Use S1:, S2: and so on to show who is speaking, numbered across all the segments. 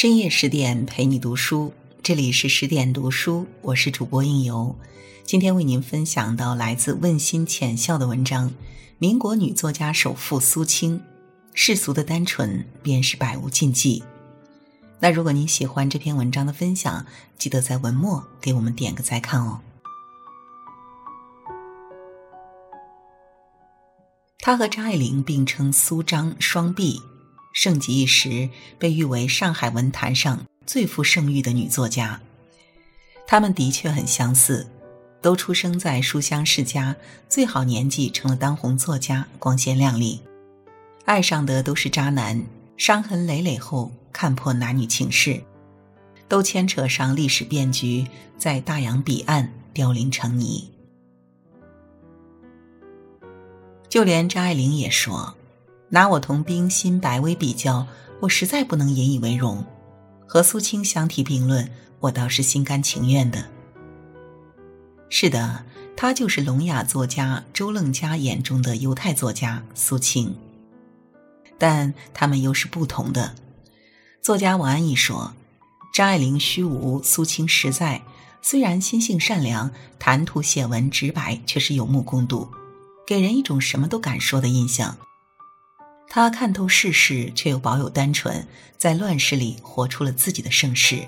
S1: 深夜十点陪你读书，这里是十点读书，我是主播应由。今天为您分享到来自问心浅笑的文章：民国女作家首富苏青，世俗的单纯便是百无禁忌。那如果您喜欢这篇文章的分享，记得在文末给我们点个再看哦。他和张爱玲并称苏张双璧。盛极一时，被誉为上海文坛上最负盛誉的女作家。她们的确很相似，都出生在书香世家，最好年纪成了当红作家，光鲜亮丽。爱上的都是渣男，伤痕累累后看破男女情事，都牵扯上历史变局，在大洋彼岸凋零成泥。就连张爱玲也说。拿我同冰心、白薇比较，我实在不能引以为荣；和苏青相提并论，我倒是心甘情愿的。是的，她就是聋哑作家周楞家眼中的犹太作家苏青。但他们又是不同的。作家王安忆说：“张爱玲虚无，苏青实在。虽然心性善良，谈吐写文直白，却是有目共睹，给人一种什么都敢说的印象。”他看透世事，却又保有单纯，在乱世里活出了自己的盛世。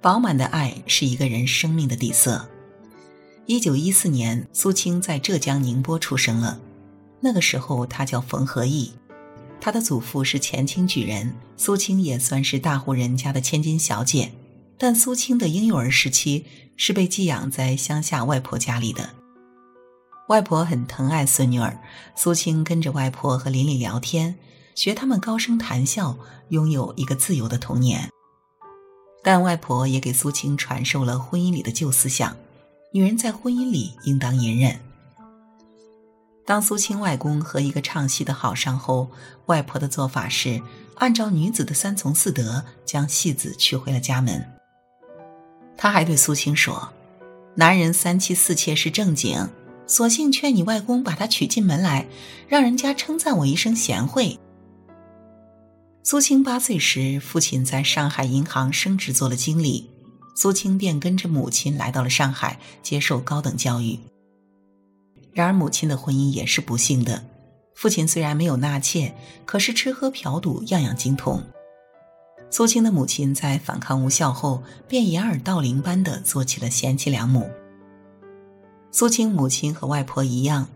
S1: 饱满的爱是一个人生命的底色。一九一四年，苏青在浙江宁波出生了。那个时候，他叫冯和义，他的祖父是前清举人，苏青也算是大户人家的千金小姐。但苏青的婴幼儿时期是被寄养在乡下外婆家里的。外婆很疼爱孙女儿，苏青跟着外婆和邻里聊天，学他们高声谈笑，拥有一个自由的童年。但外婆也给苏青传授了婚姻里的旧思想：女人在婚姻里应当隐忍。当苏青外公和一个唱戏的好上后，外婆的做法是按照女子的三从四德，将戏子娶回了家门。他还对苏青说：“男人三妻四妾是正经。”索性劝你外公把她娶进门来，让人家称赞我一声贤惠。苏青八岁时，父亲在上海银行升职做了经理，苏青便跟着母亲来到了上海接受高等教育。然而母亲的婚姻也是不幸的，父亲虽然没有纳妾，可是吃喝嫖赌样样精通。苏青的母亲在反抗无效后，便掩耳盗铃般的做起了贤妻良母。苏青母亲和外婆一样，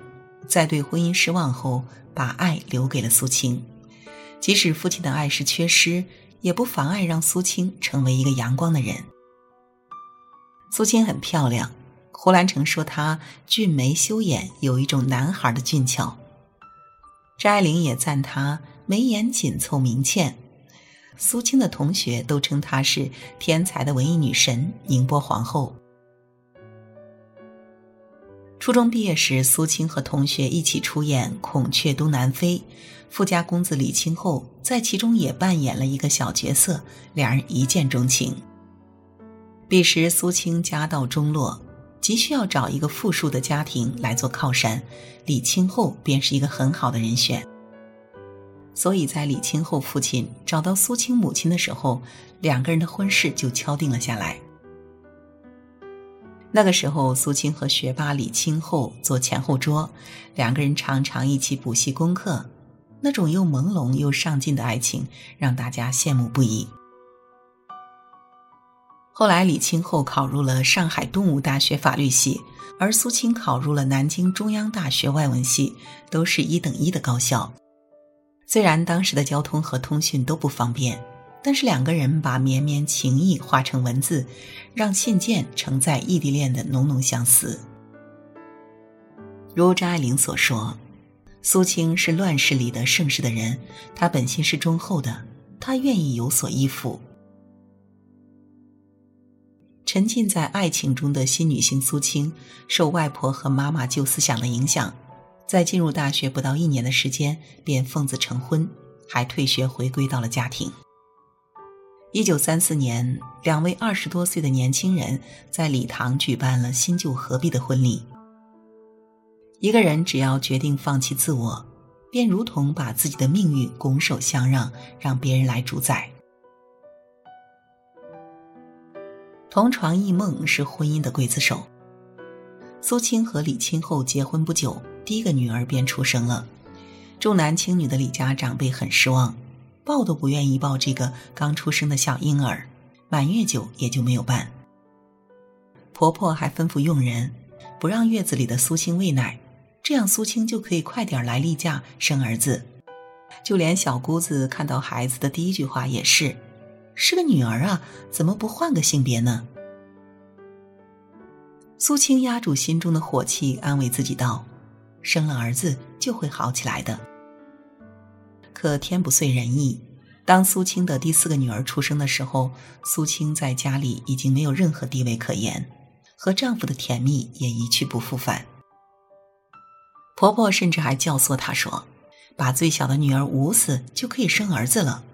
S1: 在对婚姻失望后，把爱留给了苏青。即使父亲的爱是缺失，也不妨碍让苏青成为一个阳光的人。苏青很漂亮，胡兰成说她俊眉修眼，有一种男孩的俊俏。张爱玲也赞她眉眼紧凑明倩。苏青的同学都称她是天才的文艺女神、宁波皇后。初中毕业时，苏青和同学一起出演《孔雀东南飞》，富家公子李清后在其中也扮演了一个小角色，两人一见钟情。彼时苏青家道中落，急需要找一个富庶的家庭来做靠山，李清后便是一个很好的人选。所以在李清后父亲找到苏青母亲的时候，两个人的婚事就敲定了下来。那个时候，苏青和学霸李清后坐前后桌，两个人常常一起补习功课，那种又朦胧又上进的爱情让大家羡慕不已。后来，李清后考入了上海东吴大学法律系，而苏青考入了南京中央大学外文系，都是一等一的高校。虽然当时的交通和通讯都不方便。但是两个人把绵绵情意化成文字，让信件承载异地恋的浓浓相思。如张爱玲所说，苏青是乱世里的盛世的人，她本心是忠厚的，她愿意有所依附。沉浸在爱情中的新女性苏青，受外婆和妈妈旧思想的影响，在进入大学不到一年的时间，便奉子成婚，还退学回归到了家庭。一九三四年，两位二十多岁的年轻人在礼堂举办了新旧合璧的婚礼。一个人只要决定放弃自我，便如同把自己的命运拱手相让，让别人来主宰。同床异梦是婚姻的刽子手。苏青和李青后结婚不久，第一个女儿便出生了。重男轻女的李家长辈很失望，抱都不愿意抱这个刚出生的小婴儿，满月酒也就没有办。婆婆还吩咐佣人，不让月子里的苏青喂奶，这样苏青就可以快点来例假生儿子。就连小姑子看到孩子的第一句话也是：“是个女儿啊，怎么不换个性别呢？”苏青压住心中的火气，安慰自己道：“生了儿子就会好起来的。”可天不遂人意，当苏青的第四个女儿出生的时候，苏青在家里已经没有任何地位可言。和丈夫的甜蜜也一去不复返。婆婆甚至还教唆她说：“把最小的女儿捂死，就可以生儿子了。”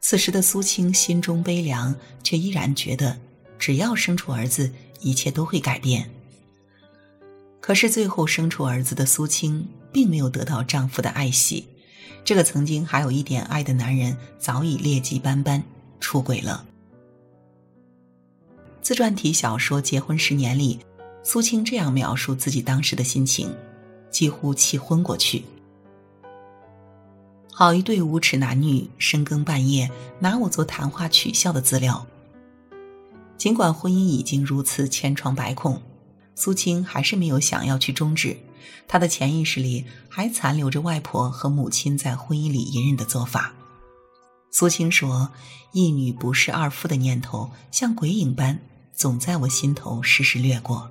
S1: 此时的苏青心中悲凉，却依然觉得只要生出儿子，一切都会改变。可是最后生出儿子的苏青，并没有得到丈夫的爱惜，这个曾经还有一点爱的男人，早已劣迹斑斑，出轨了。自传体小说《结婚十年》里，苏青这样描述自己当时的心情，几乎气昏过去。好一对无耻男女，深更半夜拿我做谈话取笑的资料。尽管婚姻已经如此千疮百孔，苏青还是没有想要去终止。她的潜意识里还残留着外婆和母亲在婚姻里隐忍的做法。苏青说：“一女不是二夫的念头，像鬼影般。”总在我心头时时掠过。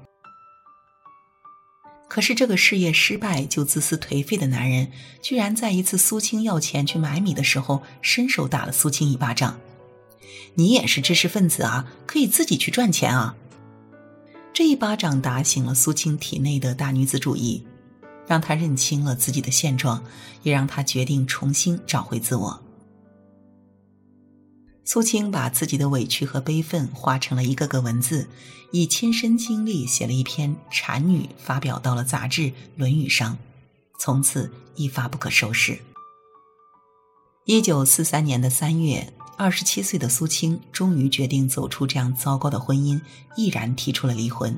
S1: 可是这个事业失败就自私颓废的男人，居然在一次苏青要钱去买米的时候，伸手打了苏青一巴掌。你也是知识分子啊，可以自己去赚钱啊！这一巴掌打醒了苏青体内的大女子主义，让她认清了自己的现状，也让她决定重新找回自我。苏青把自己的委屈和悲愤化成了一个个文字，以亲身经历写了一篇禅女，发表到了杂志《论语》上，从此一发不可收拾。一九四三年的三月，二十七岁的苏青终于决定走出这样糟糕的婚姻，毅然提出了离婚。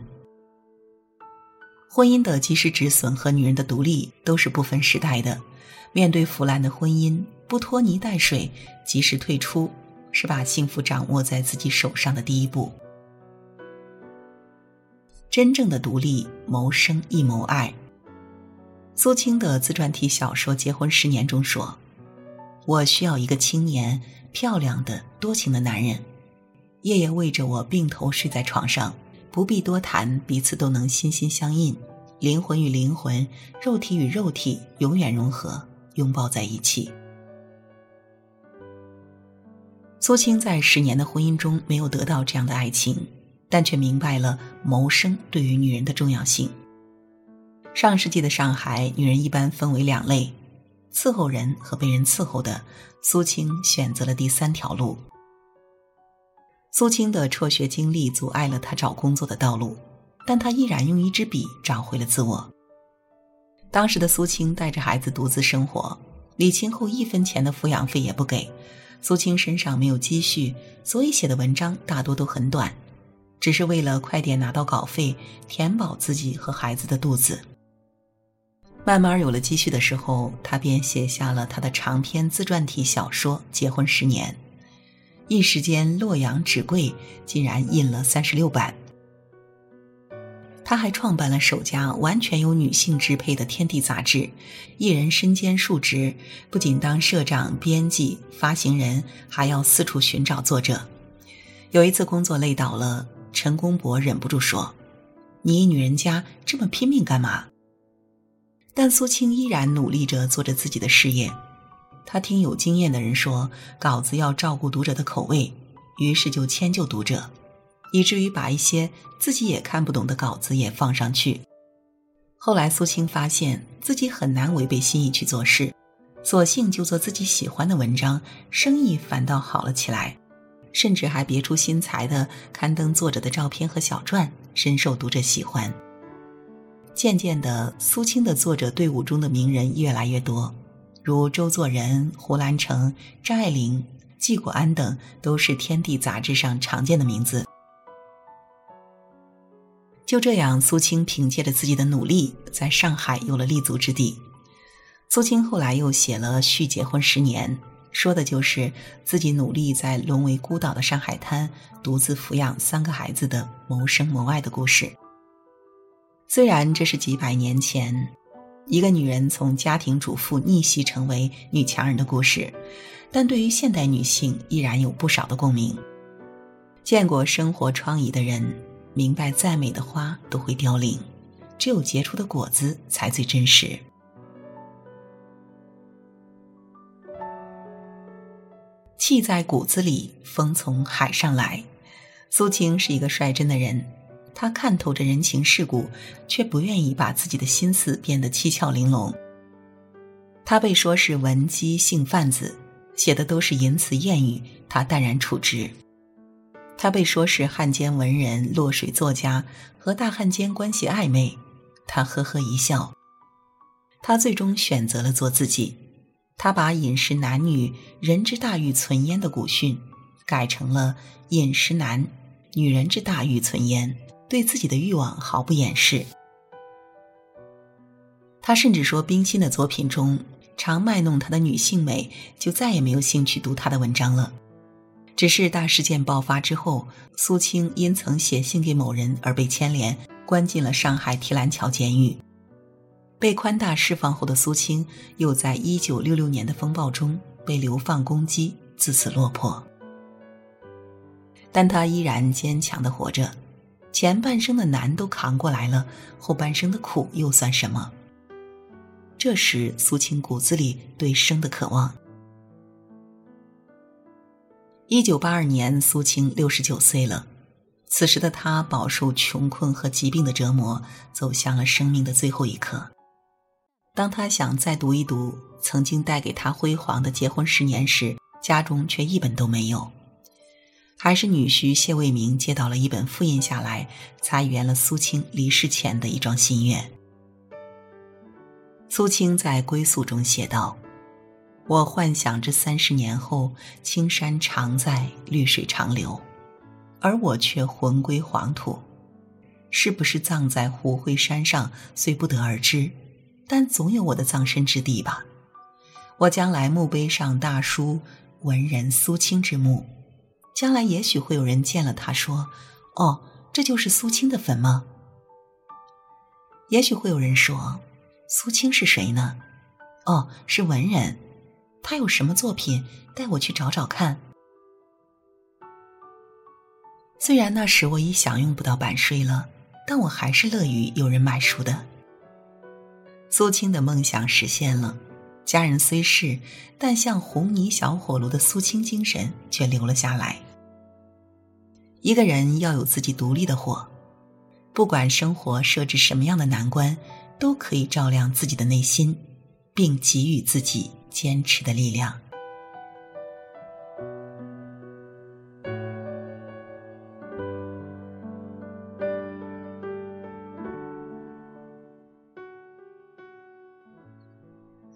S1: 婚姻的及时止损和女人的独立都是不分时代的，面对腐烂的婚姻，不拖泥带水，及时退出。是把幸福掌握在自己手上的第一步。真正的独立，谋生亦谋爱。苏青的自传体小说《结婚十年》中说：“我需要一个青年、漂亮的、多情的男人，夜夜为着我并头睡在床上，不必多谈，彼此都能心心相印，灵魂与灵魂，肉体与肉体永远融合，拥抱在一起。”苏青在十年的婚姻中没有得到这样的爱情，但却明白了谋生对于女人的重要性。上世纪的上海，女人一般分为两类：伺候人和被人伺候的。苏青选择了第三条路。苏青的辍学经历阻碍了他找工作的道路，但他依然用一支笔找回了自我。当时的苏青带着孩子独自生活，李清后一分钱的抚养费也不给。苏青身上没有积蓄，所以写的文章大多都很短，只是为了快点拿到稿费，填饱自己和孩子的肚子。慢慢有了积蓄的时候，他便写下了他的长篇自传体小说《结婚十年》，一时间洛阳纸贵，竟然印了三十六版。他还创办了首家完全由女性支配的《天地》杂志，一人身兼数职，不仅当社长、编辑、发行人，还要四处寻找作者。有一次工作累倒了，陈公博忍不住说：“你一女人家这么拼命干嘛？”但苏青依然努力着做着自己的事业。他听有经验的人说，稿子要照顾读者的口味，于是就迁就读者。以至于把一些自己也看不懂的稿子也放上去。后来苏青发现自己很难违背心意去做事，索性就做自己喜欢的文章，生意反倒好了起来，甚至还别出心裁的刊登作者的照片和小传，深受读者喜欢。渐渐的，苏青的作者队伍中的名人越来越多，如周作人、胡兰成、张爱玲、季国安等，都是《天地》杂志上常见的名字。就这样，苏青凭借着自己的努力，在上海有了立足之地。苏青后来又写了《续结婚十年》，说的就是自己努力在沦为孤岛的上海滩，独自抚养三个孩子的谋生谋爱的故事。虽然这是几百年前，一个女人从家庭主妇逆袭成为女强人的故事，但对于现代女性依然有不少的共鸣。见过生活疮痍的人，明白再美的花都会凋零，只有结出的果子才最真实。气在骨子里，风从海上来。苏青是一个率真的人。他看透着人情世故，却不愿意把自己的心思变得七窍玲珑。他被说是文姬性贩子，写的都是淫词艳语，他淡然处之；他被说是汉奸文人、落水作家，和大汉奸关系暧昧，他呵呵一笑。他最终选择了做自己，他把“饮食男女，人之大欲存焉”的古训，改成了“饮食男，女人之大欲存焉”。对自己的欲望毫不掩饰。他甚至说，冰心的作品中常卖弄她的女性美，就再也没有兴趣读她的文章了。只是大事件爆发之后，苏青因曾写信给某人而被牵连，关进了上海提篮桥监狱。被宽大释放后的苏青，又在一九六六年的风暴中被流放攻击，自此落魄。但他依然坚强的活着。前半生的难都扛过来了，后半生的苦又算什么？这时，苏青骨子里对生的渴望。一九八二年，苏青六十九岁了，此时的她饱受穷困和疾病的折磨，走向了生命的最后一刻。当他想再读一读曾经带给他辉煌的结婚十年时，家中却一本都没有。还是女婿谢卫明接到了一本复印下来，才圆了苏青离世前的一桩心愿。苏青在归宿中写道：“我幻想着三十年后，青山常在，绿水长流，而我却魂归黄土。是不是葬在虎灰山上，虽不得而知，但总有我的葬身之地吧？我将来墓碑上大书‘文人苏青之墓’。”将来也许会有人见了他说：“哦，这就是苏青的坟吗？”也许会有人说：“苏青是谁呢？”哦，是文人。他有什么作品？带我去找找看。虽然那时我已享用不到版税了，但我还是乐于有人买书的。苏青的梦想实现了，家人虽逝，但像红泥小火炉的苏青精神却留了下来。一个人要有自己独立的火，不管生活设置什么样的难关，都可以照亮自己的内心，并给予自己坚持的力量。